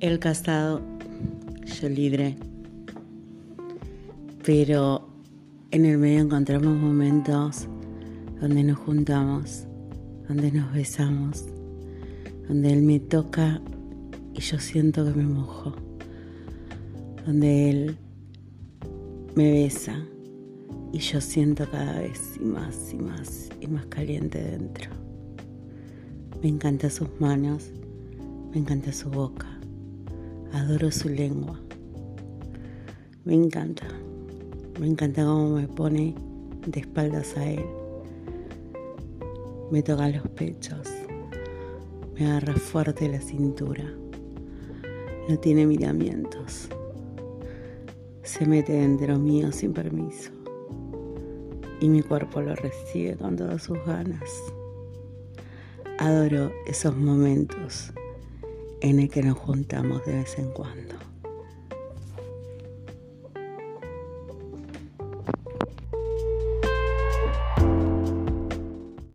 El casado, yo libre. Pero en el medio encontramos momentos donde nos juntamos, donde nos besamos, donde él me toca y yo siento que me mojo, donde él me besa y yo siento cada vez y más y más y más caliente dentro. Me encanta sus manos, me encanta su boca, adoro su lengua. Me encanta, me encanta cómo me pone de espaldas a él. Me toca los pechos, me agarra fuerte la cintura. No tiene miramientos. Se mete dentro mío sin permiso. Y mi cuerpo lo recibe con todas sus ganas. Adoro esos momentos en el que nos juntamos de vez en cuando.